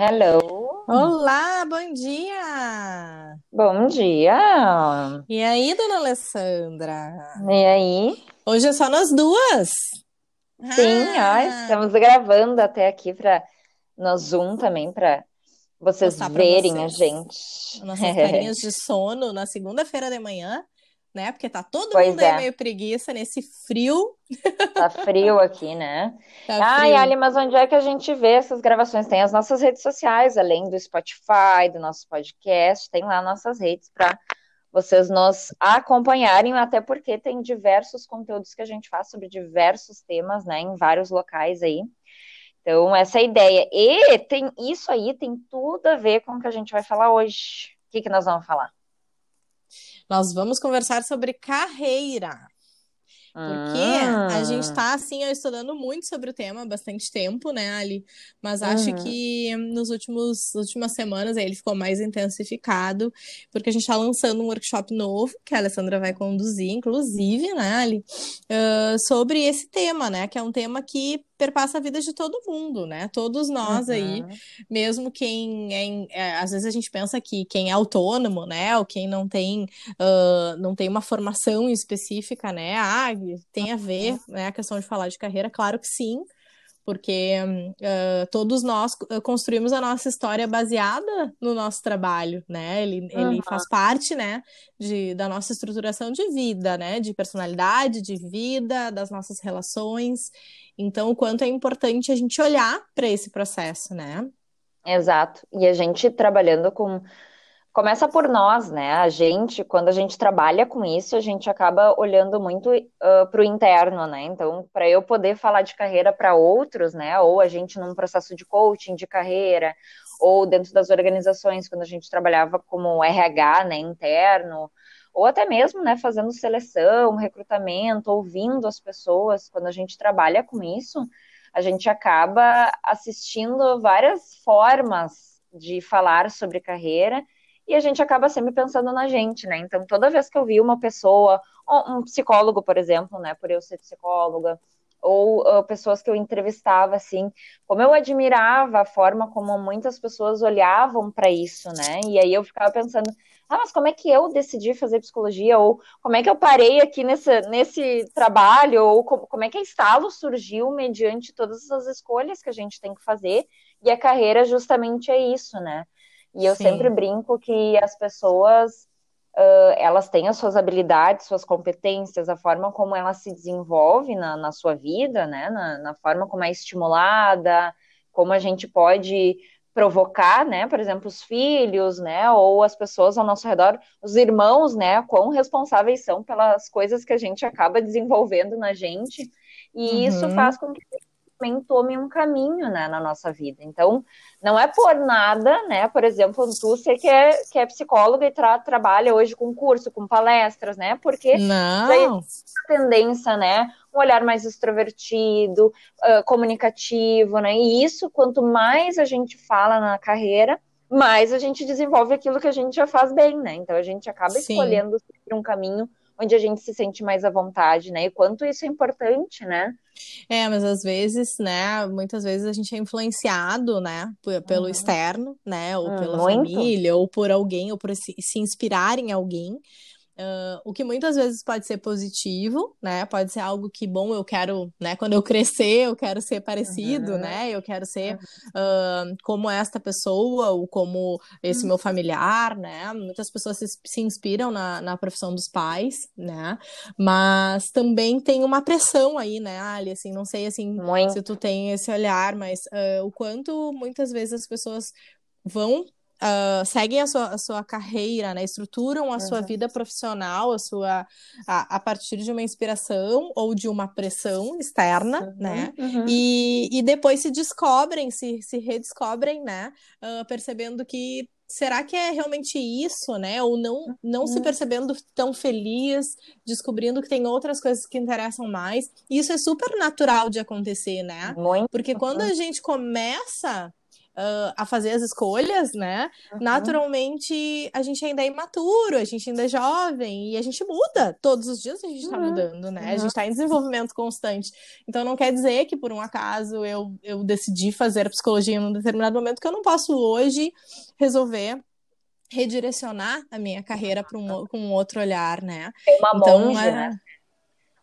Hello. Olá, bom dia! Bom dia. E aí, dona Alessandra? E aí? Hoje é só nós duas. Sim, ó, Ah, estamos gravando até aqui para no Zoom também para vocês mostrar verem a vocês gente. nossas carinhas de sono na segunda-feira de manhã, né? Porque tá todo Pois mundo aí é, meio preguiça nesse frio. tá frio aqui, né? Tá Ai, frio. Ali, mas onde é que a gente vê essas gravações? Tem as nossas redes sociais, além do Spotify, do nosso podcast, tem lá nossas redes para vocês nos acompanharem, até porque tem diversos conteúdos que a gente faz sobre diversos temas, né, em vários locais aí. Então, essa é a ideia. E tem isso aí tem tudo a ver com o que a gente vai falar hoje. O que que nós vamos falar? Nós vamos conversar sobre carreira. Porque a gente está assim, ó, estudando muito sobre o tema há bastante tempo, né, Ali? Mas acho uhum, que nos últimos últimas semanas aí ele ficou mais intensificado, porque a gente está lançando um workshop novo que a Alessandra vai conduzir, inclusive, né, Ali? Ah, sobre esse tema, né? Que é um tema que perpassa a vida de todo mundo, né? Todos nós aí, uhum, mesmo quem é, é, às vezes a gente pensa que quem é autônomo, né, ou quem não tem ah, não tem uma formação específica, né? Ah, tem a ver, né, a questão de falar de carreira, claro que sim, porque ah, todos nós ah, construímos a nossa história baseada no nosso trabalho, né? Ele, ele Uhum. faz parte, né, de, da nossa estruturação de vida, né? De personalidade, de vida, das nossas relações. Então, o quanto é importante a gente olhar para esse processo, né? Exato. E a gente trabalhando com Começa por nós, né? A gente, quando a gente trabalha com isso, a gente acaba olhando muito para o interno, né? Então, para eu poder falar de carreira para outros, né? Ou a gente num processo de coaching de carreira, ou dentro das organizações, quando a gente trabalhava como RH, né, interno, ou até mesmo, né, fazendo seleção, recrutamento, ouvindo as pessoas, quando a gente trabalha com isso, a gente acaba assistindo várias formas de falar sobre carreira e a gente acaba sempre pensando na gente, né? Então, toda vez que eu vi uma pessoa, um psicólogo, por exemplo, né? Por eu ser psicóloga, ou uh, pessoas que eu entrevistava, assim, como eu admirava a forma como muitas pessoas olhavam para isso, né? E aí eu ficava pensando, ah, mas como é que eu decidi fazer psicologia? Ou como é que eu parei aqui nesse, nesse trabalho? Ou como, como é que a Estalo surgiu mediante todas as escolhas que a gente tem que fazer? E a carreira justamente é isso, né? E eu sempre Sim. brinco que as pessoas, uh, elas têm as suas habilidades, suas competências, a forma como ela se desenvolve na, na sua vida, né? Na, na, forma como é estimulada, como a gente pode provocar, né? Por exemplo, os filhos, né? Ou as pessoas ao nosso redor, os irmãos, né? Quão responsáveis são pelas coisas que a gente acaba desenvolvendo na gente. E uhum. isso faz com que também tome um caminho né, na nossa vida. Então, não é por nada, né? Por exemplo, tu sei que é, que é psicóloga e tra trabalha hoje com curso, com palestras, né? Porque não. tendência, né? Um olhar mais extrovertido, uh, comunicativo, né? E isso, quanto mais a gente fala na carreira, mais a gente desenvolve aquilo que a gente já faz bem, né? Então a gente acaba Sim. escolhendo um caminho onde a gente se sente mais à vontade, né? E quanto isso é importante, né? É, mas às vezes, né, muitas vezes a gente é influenciado, né, pelo uhum. externo, né, ou hum, pela família, ou por alguém, ou por se, se inspirar em alguém. Uh, o que muitas vezes pode ser positivo, né? Pode ser algo que, bom, eu quero, né? Quando eu crescer, eu quero ser parecido, uhum. né? Eu quero ser uh, como esta pessoa ou como esse Uhum. meu familiar, né? Muitas pessoas se, se inspiram na, na profissão dos pais, né? Mas também tem uma pressão aí, né, Ali? Assim, não sei, assim, Muito. se tu tem esse olhar, mas uh, o quanto muitas vezes as pessoas vão Uh, seguem a sua, a sua carreira, né? Estruturam a Uhum. sua vida profissional, a sua a, a, partir de uma inspiração ou de uma pressão externa, Uhum. né? Uhum. E, e depois se descobrem, se, se redescobrem, né? Uh, percebendo que será que é realmente isso, né? Ou não, não se Uhum. percebendo tão feliz, descobrindo que tem outras coisas que interessam mais. Isso é super natural de acontecer, né? Muito. Porque quando a gente começa uh, a fazer as escolhas, né? Uhum. Naturalmente, a gente ainda é imaturo, a gente ainda é jovem e a gente muda. Todos os dias a gente está uhum. mudando, né? A gente está em desenvolvimento constante. Então, não quer dizer que por um acaso eu, eu decidi fazer psicologia em um determinado momento que eu não posso hoje resolver redirecionar a minha carreira para um, com um outro olhar, né? Tem uma então, monge, é... né?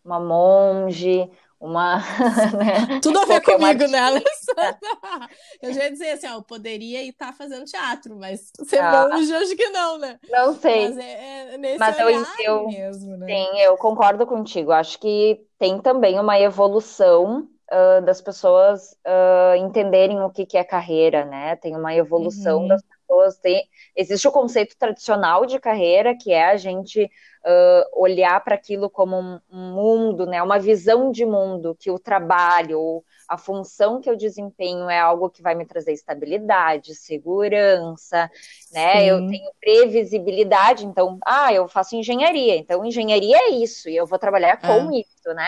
Uma monge, uma. Né? Tudo a ver comigo, né, Alessandra? Eu já ia dizer assim, ó, eu poderia estar tá fazendo teatro, mas ser ah. monge, acho que não, né? Não sei. Mas é, é nesse mas eu, eu, mesmo, né? Sim, eu concordo contigo. Acho que tem também uma evolução uh, das pessoas uh, entenderem o que, que é carreira, né? Tem uma evolução uhum. das pessoas. Tem... Existe o conceito tradicional de carreira, que é a gente uh, olhar para aquilo como um, mundo, né? Uma visão de mundo, que o trabalho, a função que eu desempenho é algo que vai me trazer estabilidade, segurança, né? Sim. Eu tenho previsibilidade, então, ah, eu faço engenharia, então engenharia é isso, e eu vou trabalhar com é. isso, né?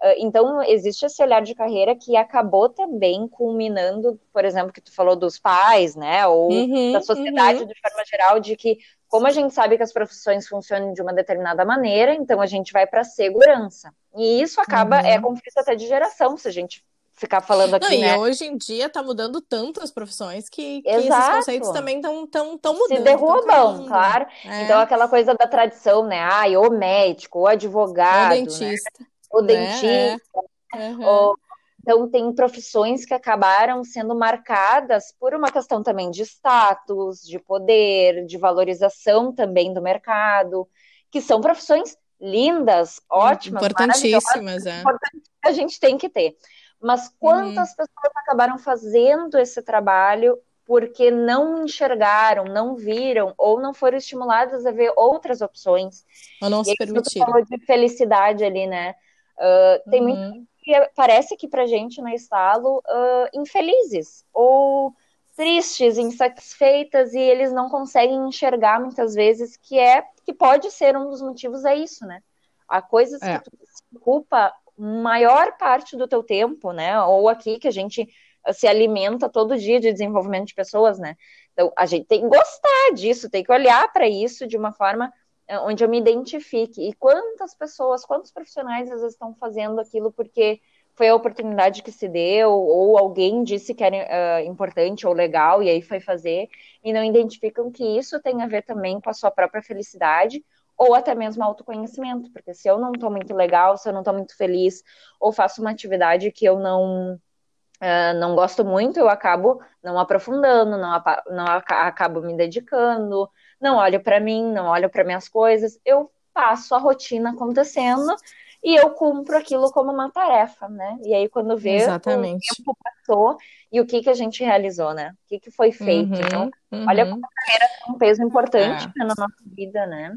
Ah, então, existe esse olhar de carreira que acabou também culminando, por exemplo, que tu falou dos pais, né, ou uhum, da sociedade uhum. de forma geral, de que, como a gente sabe que as profissões funcionam de uma determinada maneira, então a gente vai para segurança. E isso acaba, é uhum. é conflito até de geração, se a gente ficar falando aqui, Não, né? E hoje em dia está mudando tanto as profissões que, que esses conceitos também estão tão, tão mudando. Se derrubam, claro. É. Então, aquela coisa da tradição, né? Ah, ou médico, ou advogado. Ou né? dentista. Né? O né? dentista. É. Uhum. então, tem profissões que acabaram sendo marcadas por uma questão também de status, de poder, de valorização também do mercado, que são profissões lindas, ótimas, importantíssimas, é. a gente tem que ter. Mas quantas uhum. pessoas acabaram fazendo esse trabalho porque não enxergaram, não viram ou não foram estimuladas a ver outras opções? Ou não e se permitiram. falou de felicidade ali, né? Uh, tem uhum. muito que parece que pra gente no estalo uh, infelizes ou tristes, insatisfeitas e eles não conseguem enxergar muitas vezes que é que pode ser um dos motivos é isso, né? Há coisas é. que tu se ocupa maior parte do teu tempo, né? Ou aqui que a gente se alimenta todo dia de desenvolvimento de pessoas, né? Então a gente tem que gostar disso, tem que olhar para isso de uma forma é, onde eu me identifique. E quantas pessoas, quantos profissionais às vezes estão fazendo aquilo porque foi a oportunidade que se deu, ou alguém disse que era uh, importante ou legal, e aí foi fazer, e não identificam que isso tem a ver também com a sua própria felicidade, ou até mesmo autoconhecimento, porque se eu não estou muito legal, se eu não estou muito feliz, ou faço uma atividade que eu não uh, não gosto muito, eu acabo não aprofundando, não, não acabo me dedicando, não olho para mim, não olho para minhas coisas, eu passo a rotina acontecendo e eu cumpro aquilo como uma tarefa, né? E aí quando vê Exatamente. o tempo passou e o que que a gente realizou, né? O que que foi feito. Uhum, então, uhum. olha como a carreira tem um peso importante é. na nossa vida, né?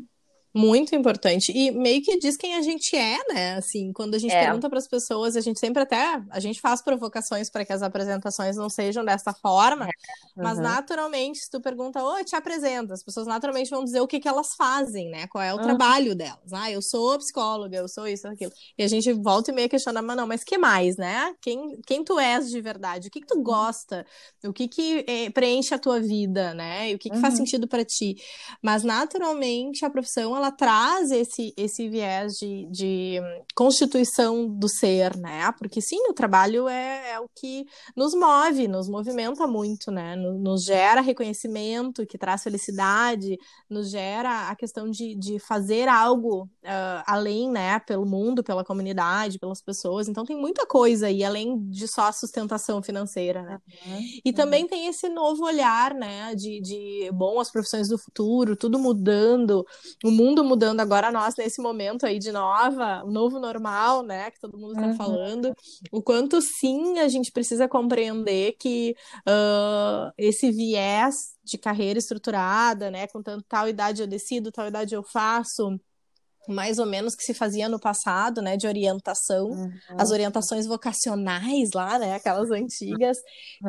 Muito importante. E meio que diz quem a gente é, né? Assim, quando a gente é. pergunta para as pessoas, a gente sempre até a gente faz provocações para que as apresentações não sejam dessa forma, é. uhum. mas naturalmente, se tu pergunta, oi, te apresenta, as pessoas naturalmente vão dizer o que, que elas fazem, né? Qual é o uhum. trabalho delas. Ah, eu sou psicóloga, eu sou isso, aquilo. E a gente volta e meio questiona, mas não, mas que mais, né? Quem, quem tu és de verdade? O que, que tu uhum. gosta? O que, que é, preenche a tua vida, né? E o que, que faz uhum. sentido para ti? Mas naturalmente a profissão ela traz esse, esse viés de, de constituição do ser, né? Porque sim, o trabalho é, é o que nos move, nos movimenta muito, né? Nos gera reconhecimento, que traz felicidade, nos gera a questão de, de fazer algo uh, além, né? Pelo mundo, pela comunidade, pelas pessoas. Então tem muita coisa aí, além de só a sustentação financeira, né? Uhum, e uhum. também tem esse novo olhar, né? De, de, bom, as profissões do futuro, tudo mudando, o mundo mundo mudando agora, nós, nesse momento aí de nova, novo normal, né, que todo mundo está uhum. falando, o quanto sim a gente precisa compreender que uh, esse viés de carreira estruturada, né, com tanto tal idade eu decido, tal idade eu faço, mais ou menos que se fazia no passado, né, de orientação, uhum. as orientações vocacionais lá, né, aquelas antigas,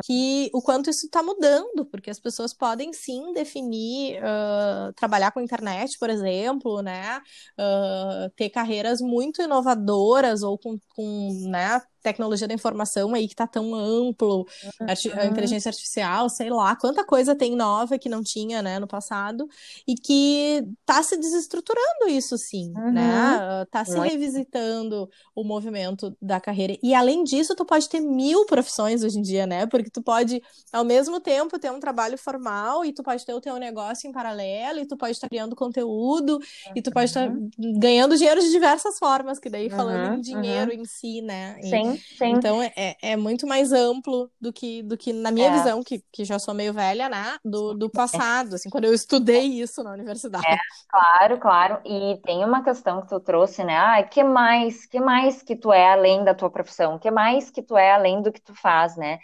que o quanto isso está mudando, porque as pessoas podem sim definir uh, trabalhar com internet, por exemplo, né, uh, ter carreiras muito inovadoras ou com, com né, tecnologia da informação aí que tá tão amplo, uhum. a inteligência artificial, sei lá, quanta coisa tem nova que não tinha, né, no passado, e que tá se desestruturando isso sim, né? uhum. né? Tá se revisitando o movimento da carreira. E além disso, tu pode ter mil profissões hoje em dia, né? Porque tu pode, ao mesmo tempo, ter um trabalho formal e tu pode ter o teu negócio em paralelo, e tu pode estar criando conteúdo, uhum. e tu pode estar ganhando dinheiro de diversas formas, que daí falando em dinheiro em si, né? Sim, sim. Então é, é muito mais amplo do que, do que na minha é. visão, que, que já sou meio velha, né? Do, do passado, assim, quando eu estudei isso na universidade. É, claro, claro. E tem uma questão que tu trouxe, né? Ah, que mais, que mais que tu é além da tua profissão? Que mais que tu é além do que tu faz, né?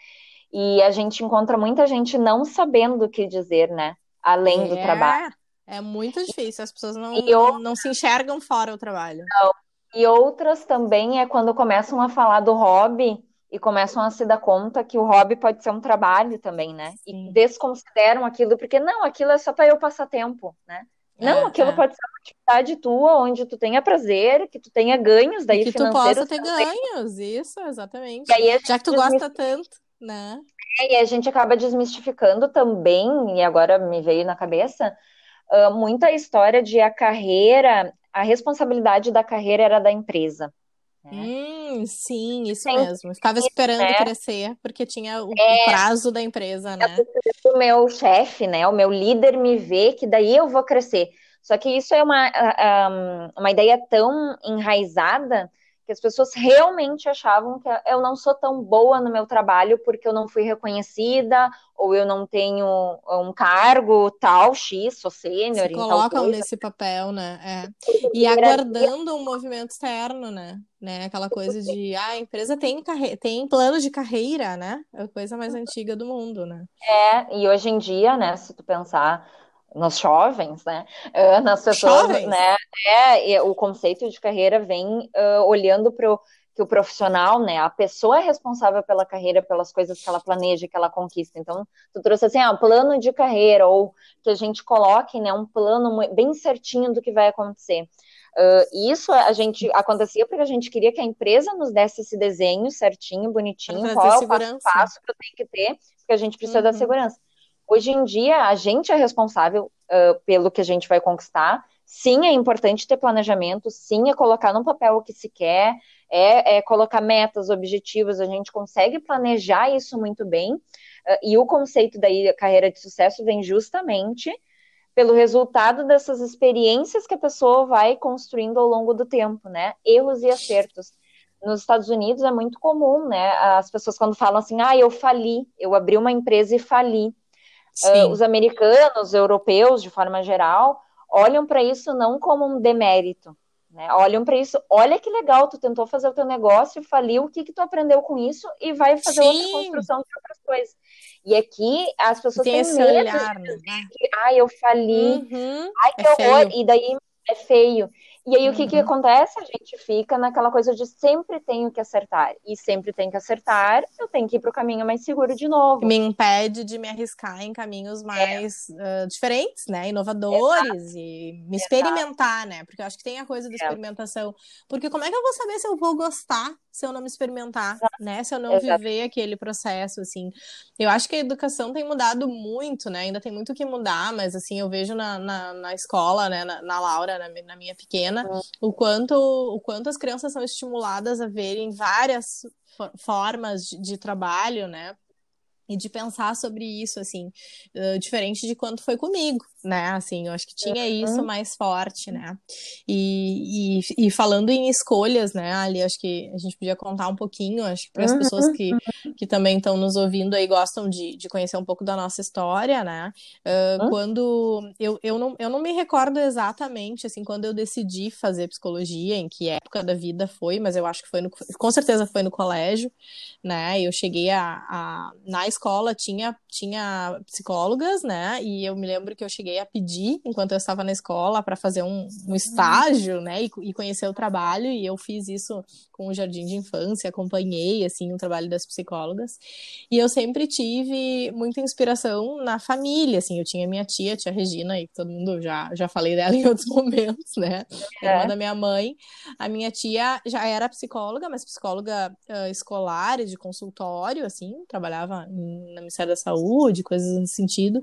E a gente encontra muita gente não sabendo o que dizer, né? Além do é, trabalho. É muito difícil, as pessoas não, eu... não se enxergam fora o trabalho. Não, e outras também é quando começam a falar do hobby e começam a se dar conta que o hobby pode ser um trabalho também, né? Sim. E desconsideram aquilo, porque não, aquilo é só para eu passar tempo, né? Não, é, aquilo é. pode ser uma atividade tua, onde tu tenha prazer, que tu tenha ganhos daí e que tu possa ter ganhos, isso, exatamente. Já que tu gosta tanto, né? É, e a gente acaba desmistificando também, e agora me veio na cabeça, uh, muita história de a carreira a responsabilidade da carreira era da empresa. Né? Hum, sim, isso Tem mesmo. Ficava esperando né? crescer, porque tinha o, é, prazo da empresa, né? O meu chefe, né? O meu líder me vê que daí eu vou crescer. Só que isso é uma, uma ideia tão enraizada que as pessoas realmente achavam que eu não sou tão boa no meu trabalho porque eu não fui reconhecida ou eu não tenho um cargo tal X, sou sênior. Se colocam nesse papel, né? É. E aguardando um movimento externo, né? né? Aquela coisa de ah, a empresa tem, carre... tem plano de carreira, né? É a coisa mais antiga do mundo, né? É, e hoje em dia, né, se tu pensar nos jovens, né? Uh, nas pessoas, jovens. né? É, o conceito de carreira vem uh, olhando para que o profissional, né? A pessoa é responsável pela carreira, pelas coisas que ela planeja, que ela conquista. Então, tu trouxe assim, ah, plano de carreira ou que a gente coloque, né? Um plano bem certinho do que vai acontecer. Uh, isso a gente acontecia porque a gente queria que a empresa nos desse esse desenho certinho, bonitinho, qual é o passo, passo que eu tenho que ter, porque a gente precisa uhum. da segurança. Hoje em dia, a gente é responsável uh, pelo que a gente vai conquistar. Sim, é importante ter planejamento, sim, é colocar no papel o que se quer, é, é colocar metas, objetivos, a gente consegue planejar isso muito bem. Uh, e o conceito da carreira de sucesso vem justamente pelo resultado dessas experiências que a pessoa vai construindo ao longo do tempo, né? Erros e acertos. Nos Estados Unidos é muito comum, né? As pessoas quando falam assim, ah, eu fali, eu abri uma empresa e fali. Uh, os americanos, europeus, de forma geral, olham para isso não como um demérito, né? Olham para isso, olha que legal, tu tentou fazer o teu negócio, faliu, o que que tu aprendeu com isso e vai fazer Sim. outra construção de outras coisas. E aqui as pessoas Tem têm medo olhar, de né? que, ai, eu fali, uhum. ai, que é horror, feio. e daí é feio. E aí, o que, que uhum. acontece? A gente fica naquela coisa de sempre tenho que acertar. E sempre tem que acertar, eu tenho que ir para o caminho mais seguro de novo. Me impede de me arriscar em caminhos mais é. uh, diferentes, né? Inovadores Exato. e me experimentar, Exato. né? Porque eu acho que tem a coisa da é. experimentação. Porque como é que eu vou saber se eu vou gostar se eu não me experimentar, Exato. né? Se eu não viver aquele processo, assim. Eu acho que a educação tem mudado muito, né? Ainda tem muito que mudar, mas, assim, eu vejo na, na, na escola, né? Na, na Laura, na, na, minha pequena, o, quanto, o quanto as crianças são estimuladas a verem várias formas de, de trabalho, né? E de pensar sobre isso, assim, uh, diferente de quanto foi comigo, né? Assim, eu acho que tinha uhum. isso mais forte, né? E, e, e, falando em escolhas, né, Ali, acho que a gente podia contar um pouquinho, acho que para as uhum. pessoas que, que também estão nos ouvindo aí gostam de, de conhecer um pouco da nossa história, né? Uh, uhum. Quando eu, eu, não, eu não me recordo exatamente, assim, quando eu decidi fazer psicologia, em que época da vida foi, mas eu acho que foi no, com certeza foi no colégio, né? Eu cheguei a, a na escola escola tinha, tinha psicólogas, né? E eu me lembro que eu cheguei a pedir, enquanto eu estava na escola, para fazer um, um estágio, né? E, e, conhecer o trabalho. E eu fiz isso com o Jardim de Infância, acompanhei, assim, o trabalho das psicólogas. E eu sempre tive muita inspiração na família, assim. Eu tinha minha tia, tia Regina, e todo mundo já, já falei dela em outros momentos, né? É. Irmã da minha mãe. A minha tia já era psicóloga, mas psicóloga uh, escolar e de consultório, assim, trabalhava no Ministério da Saúde, coisas nesse sentido.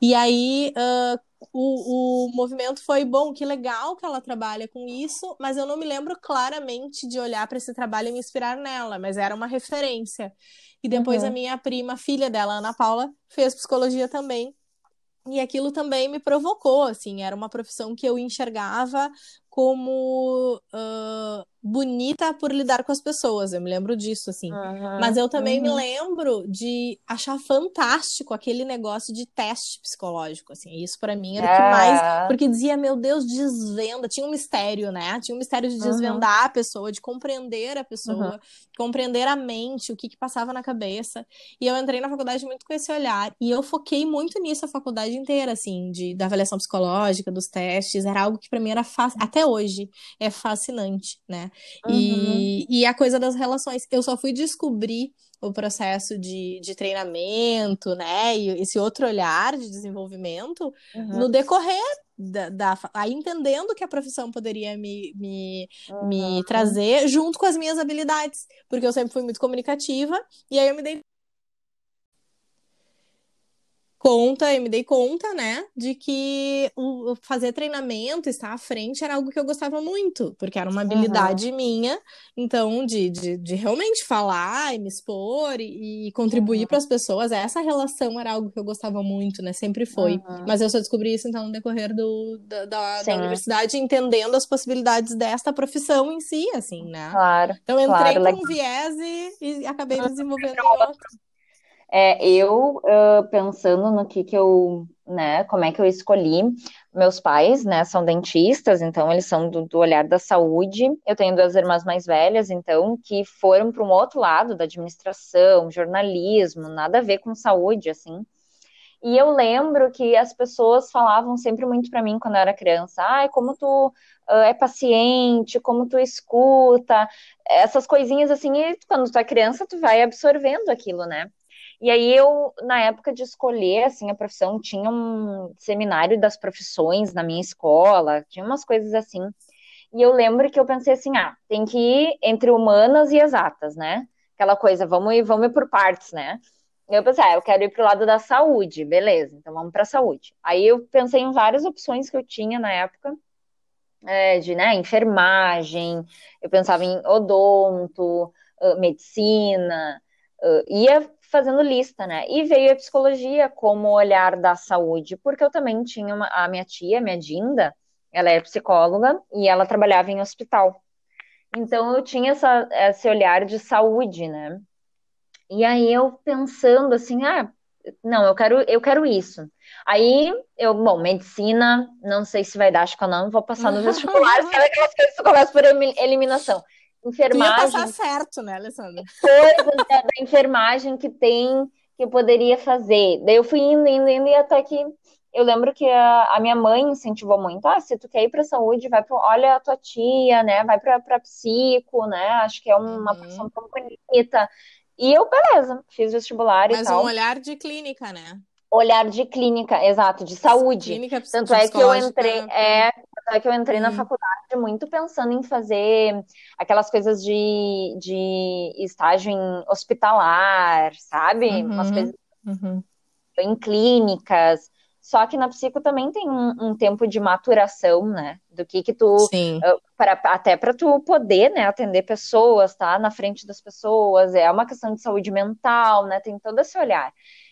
E aí, uh, o, o movimento foi bom, que legal que ela trabalha com isso, mas eu não me lembro claramente de olhar para esse trabalho e me inspirar nela, mas era uma referência. E depois uhum. a minha prima, filha dela, Ana Paula, fez psicologia também. E aquilo também me provocou, assim, era uma profissão que eu enxergava como uh, bonita por lidar com as pessoas, eu me lembro disso, assim. Uhum, Mas eu também uhum. me lembro de achar fantástico aquele negócio de teste psicológico, assim. Isso para mim era o que é. mais. Porque dizia, meu Deus, desvenda. Tinha um mistério, né? Tinha um mistério de uhum. desvendar uhum. a pessoa, de compreender a pessoa, uhum. compreender a mente, o que que passava na cabeça. E eu entrei na faculdade muito com esse olhar. E eu foquei muito nisso a faculdade inteira, assim, de, da avaliação psicológica, dos testes. Era algo que para mim era fácil. Até hoje é fascinante, né? Uhum. E, e a coisa das relações. Eu só fui descobrir o processo de, de treinamento, né? E esse outro olhar de desenvolvimento uhum. no decorrer da, da, aí entendendo que a profissão poderia me, me, uhum. me trazer junto com as minhas habilidades, porque eu sempre fui muito comunicativa, e aí eu me dei conta, eu me dei conta, né, de que o fazer treinamento, estar à frente, era algo que eu gostava muito, porque era uma habilidade uhum. minha, então, de, de, de, realmente falar e me expor e, e contribuir uhum. para as pessoas, essa relação era algo que eu gostava muito, né, sempre foi. Uhum. Mas eu só descobri isso, então, no decorrer do, da, da, da, universidade, entendendo as possibilidades desta profissão em si, assim, né. Claro, Então, eu entrei claro, com um viés e, e acabei desenvolvendo outro. É, eu uh, pensando no que que eu, né, como é que eu escolhi, meus pais, né, são dentistas, então eles são do, do olhar da saúde. Eu tenho duas irmãs mais velhas, então, que foram para um outro lado da administração, jornalismo, nada a ver com saúde, assim. E eu lembro que as pessoas falavam sempre muito para mim quando eu era criança, ai, como tu uh, é paciente, como tu escuta, essas coisinhas assim, e quando tu é criança, tu vai absorvendo aquilo, né? E aí eu, na época de escolher assim a profissão, tinha um seminário das profissões na minha escola, tinha umas coisas assim. E eu lembro que eu pensei assim, ah, tem que ir entre humanas e exatas, né? Aquela coisa, vamos ir, vamos ir por partes, né? Eu pensei, ah, eu quero ir pro lado da saúde, beleza, então vamos para saúde. Aí eu pensei em várias opções que eu tinha na época, é, de, né, enfermagem, eu pensava em odonto, medicina, ia fazendo lista, né? E veio a psicologia como olhar da saúde, porque eu também tinha uma, a minha tia, minha Dinda, ela é psicóloga e ela trabalhava em hospital. Então eu tinha essa, esse olhar de saúde, né? E aí eu pensando assim, ah, não, eu quero, eu quero isso. Aí eu, bom, medicina, não sei se vai dar, acho que eu não vou passar no vestibular, sabe aquelas coisas que começam por eliminação enfermagem. Tu ia passar certo, né, Alessandra? Coisas da, da, enfermagem que tem, que eu poderia fazer. Daí eu fui indo, indo, indo, e até que eu lembro que a, a minha mãe incentivou muito. Ah, se tu quer ir pra saúde, vai pro. Olha a tua tia, né? Vai pra, pra psico, né? Acho que é uma uhum. profissão tão bonita. E eu, beleza, fiz vestibular Mas e tal. Mas um olhar de clínica, né? Olhar de clínica, exato, de saúde. Clínica Tanto é que eu entrei, é, é que eu entrei na faculdade muito pensando em fazer aquelas coisas de, de estágio em hospitalar, sabe? Uhum, Umas coisas uhum. em clínicas. Só que na psico também tem um, um, tempo de maturação, né? Do que que tu... Sim. Uh, pra, até para tu poder, né, atender pessoas, tá? Na frente das pessoas. É uma questão de saúde mental, né? Tem todo esse olhar.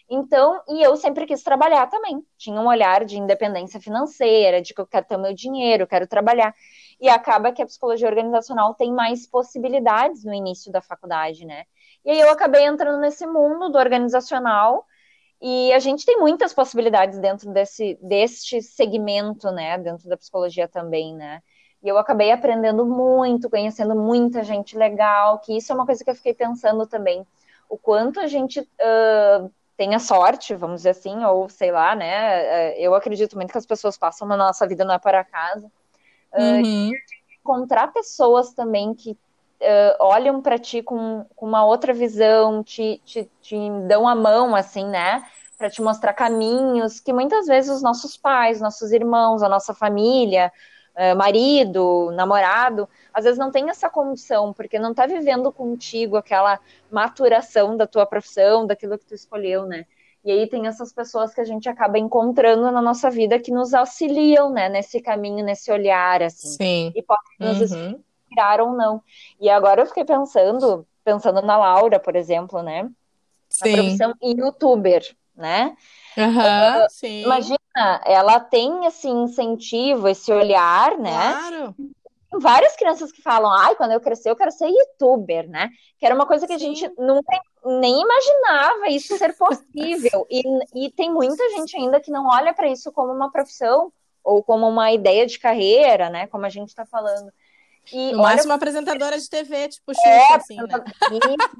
Então, e eu sempre quis trabalhar também. Tinha um olhar de independência financeira, de que eu quero ter meu dinheiro, eu quero trabalhar. E acaba que a psicologia organizacional tem mais possibilidades no início da faculdade, né? E aí eu acabei entrando nesse mundo do organizacional e a gente tem muitas possibilidades dentro desse deste segmento, né? Dentro da psicologia também, né? E eu acabei aprendendo muito, conhecendo muita gente legal, que isso é uma coisa que eu fiquei pensando também. O quanto a gente uh, tenha sorte, vamos dizer assim, ou sei lá, né? Eu acredito muito que as pessoas passam na nossa vida não é para casa. Uhum. Uh, encontrar pessoas também que uh, olham para ti com, com, uma outra visão, te, te, te dão a mão, assim, né? Para te mostrar caminhos que muitas vezes os nossos pais, nossos irmãos, a nossa família, marido, namorado, às vezes não tem essa condição, porque não está vivendo contigo aquela maturação da tua profissão, daquilo que tu escolheu, né? E aí tem essas pessoas que a gente acaba encontrando na nossa vida que nos auxiliam, né, nesse caminho, nesse olhar, assim. Sim. E podem nos uhum. inspirar ou não. E agora eu fiquei pensando, pensando na Laura, por exemplo, né? Sim. A profissão youtuber, né? Uhum, uh, sim. Imagina, ela tem esse incentivo, esse olhar, né? Claro várias crianças que falam, ai, quando eu crescer eu quero ser youtuber, né? Que era uma coisa que Sim. a gente nunca nem imaginava isso ser possível. e, e tem muita gente ainda que não olha para isso como uma profissão ou como uma ideia de carreira, né? Como a gente está falando. E no máximo, uma apresentadora de TV, tipo Xuxa, é, assim, né?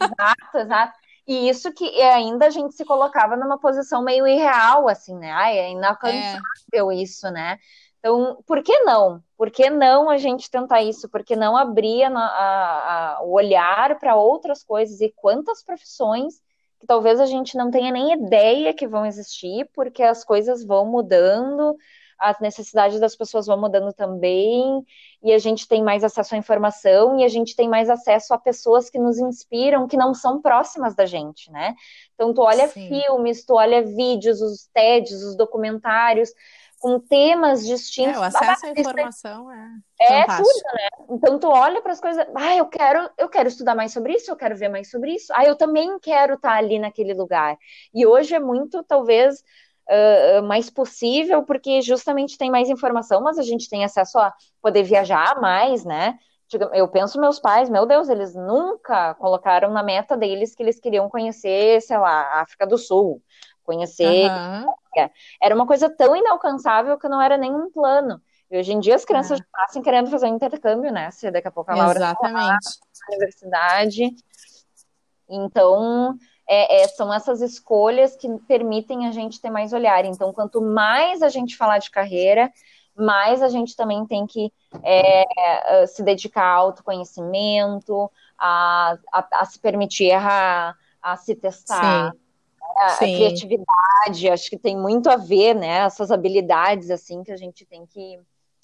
exato, exato. E isso que ainda a gente se colocava numa posição meio irreal, assim, né? Ai, é inalcançável é. isso, né? Então, por que não? Por que não a gente tentar isso? Por que não abrir a, a, a, o olhar para outras coisas e quantas profissões que talvez a gente não tenha nem ideia que vão existir, porque as coisas vão mudando, as necessidades das pessoas vão mudando também, e a gente tem mais acesso à informação e a gente tem mais acesso a pessoas que nos inspiram, que não são próximas da gente, né? Então, tu olha Sim. filmes, tu olha vídeos, os TEDs, os documentários, com temas distintos. É, o acesso à informação é. É fantástico. tudo, né? Então tu olha para as coisas, ah, eu quero, eu quero estudar mais sobre isso, eu quero ver mais sobre isso. Ah, eu também quero estar tá ali naquele lugar. E hoje é muito, talvez, uh, mais possível, porque justamente tem mais informação, mas a gente tem acesso a poder viajar mais, né? Eu penso meus pais, meu Deus, eles nunca colocaram na meta deles que eles queriam conhecer, sei lá, a África do Sul, conhecer. Uhum. Era uma coisa tão inalcançável que não era nem um plano. E hoje em dia as crianças é. passam querendo fazer um intercâmbio, né? Se daqui a pouco a Laura Exatamente. na universidade. Então, é, é, são essas escolhas que permitem a gente ter mais olhar. Então, quanto mais a gente falar de carreira, mais a gente também tem que é, se dedicar ao autoconhecimento, a, a, a se permitir errar, a se testar. Sim a, a, criatividade, acho que tem muito a ver, né? Essas habilidades, assim, que a gente tem que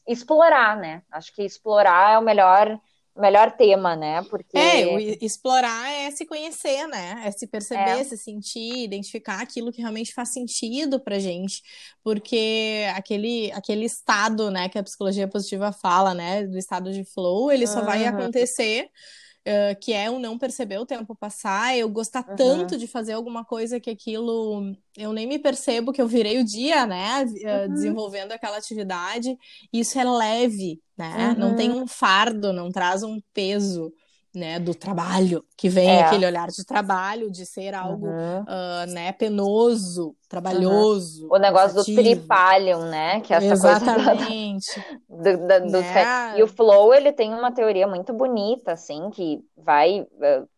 explorar, né? Acho que explorar é o melhor melhor tema, né? Porque é, explorar é se conhecer, né? É se perceber, é. se sentir, identificar aquilo que realmente faz sentido pra gente, porque aquele aquele estado, né, que a psicologia positiva fala, né, do estado de flow, ele só uhum. vai acontecer uh, que é o não perceber o tempo passar, eu gostar uhum. tanto de fazer alguma coisa que aquilo eu nem me percebo que eu virei o dia, né, uhum. desenvolvendo aquela atividade. Isso é leve, né? Uhum. Não tem um fardo, não traz um peso né, do trabalho, que vem é. aquele olhar de trabalho, de ser algo uh, né, penoso, trabalhoso. Uhum. O negócio cansativo. do tripalium, né? Que é essa Exatamente. coisa do, do, do, né? E o flow, ele tem uma teoria muito bonita, assim, que vai,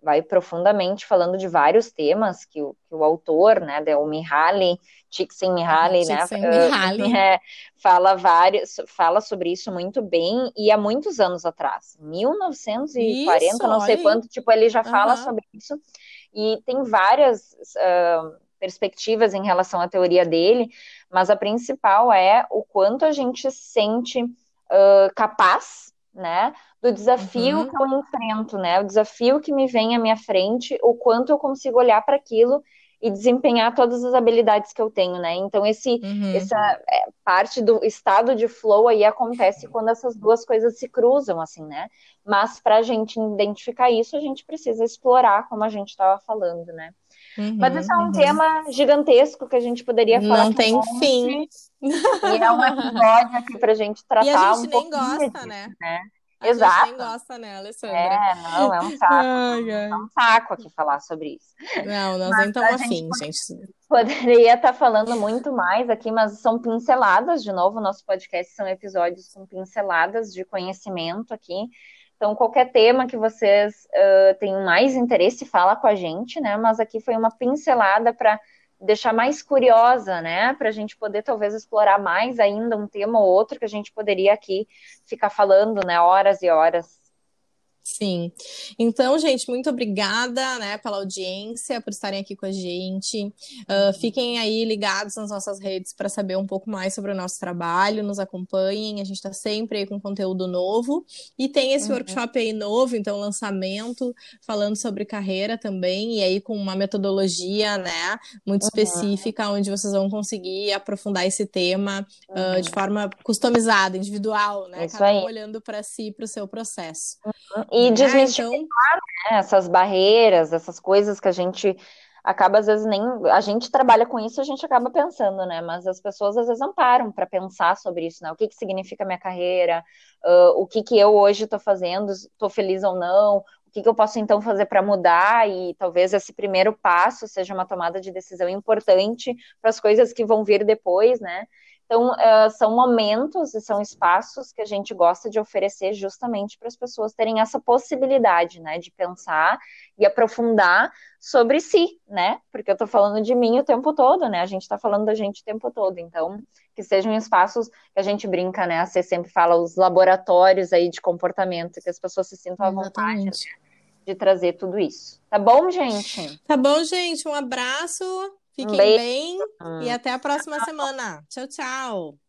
vai profundamente falando de vários temas que o, que o autor, né, o Mihaly Csikszentmihalyi, né, uh, é, fala vários, fala sobre isso muito bem e há muitos anos atrás, 1940, isso, não sei quanto, tipo, ele já fala uhum. sobre isso e tem várias uh, perspectivas em relação à teoria dele, mas a principal é o quanto a gente sente uh, capaz, né, do desafio uhum. que eu enfrento, né, o desafio que me vem à minha frente, o quanto eu consigo olhar para aquilo e desempenhar todas as habilidades que eu tenho, né? Então esse uhum. essa é, parte do estado de flow aí acontece quando essas duas coisas se cruzam, assim, né? Mas para a gente identificar isso, a gente precisa explorar, como a gente estava falando, né? Uhum, Mas esse é um uhum. tema gigantesco que a gente poderia falar. Não tem fim. E é um episódio aqui pra gente tratar. E a gente um nem gosta, disso, né? né? A Exato. gente nem gosta, né, Alessandra? É, não, é um saco. Ai, ai. É um saco aqui falar sobre isso. Não, nós nem estamos afim, gente. Poderia estar tá falando muito mais aqui, mas são pinceladas, de novo, nosso podcast são episódios com pinceladas de conhecimento aqui. Então, qualquer tema que vocês uh, tenham mais interesse, fala com a gente, né? Mas aqui foi uma pincelada para deixar mais curiosa, né? Para a gente poder talvez explorar mais ainda um tema ou outro que a gente poderia aqui ficar falando, né? Horas e horas. Sim. Então, gente, muito obrigada, né, pela audiência, por estarem aqui com a gente. Uh, fiquem aí ligados nas nossas redes para saber um pouco mais sobre o nosso trabalho, nos acompanhem, a gente está sempre aí com conteúdo novo. E tem esse uhum. workshop aí novo, então, lançamento, falando sobre carreira também, e aí com uma metodologia, né, muito uhum. específica, onde vocês vão conseguir aprofundar esse tema uh, de forma customizada, individual, né, Isso cada um aí. olhando para si, para o seu processo. E desmistificar então... né, essas barreiras, essas coisas que a gente acaba às vezes nem a gente trabalha com isso, a gente acaba pensando, né? Mas as pessoas às vezes não param para pensar sobre isso, né? O que que significa minha carreira? Uh, o que que eu hoje estou fazendo? Estou feliz ou não? O que que eu posso então fazer para mudar? E talvez esse primeiro passo seja uma tomada de decisão importante para as coisas que vão vir depois, né? Então, uh, são momentos e são espaços que a gente gosta de oferecer justamente para as pessoas terem essa possibilidade, né, de pensar e aprofundar sobre si, né? Porque eu estou falando de mim o tempo todo, né? A gente está falando da gente o tempo todo. Então, que sejam espaços que a gente brinca, né? Você sempre fala os laboratórios aí de comportamento, que as pessoas se sintam à vontade né? de trazer tudo isso. Tá bom, gente? Tá bom, gente. Um abraço. Fiquem bem e até a próxima semana. Tchau, tchau.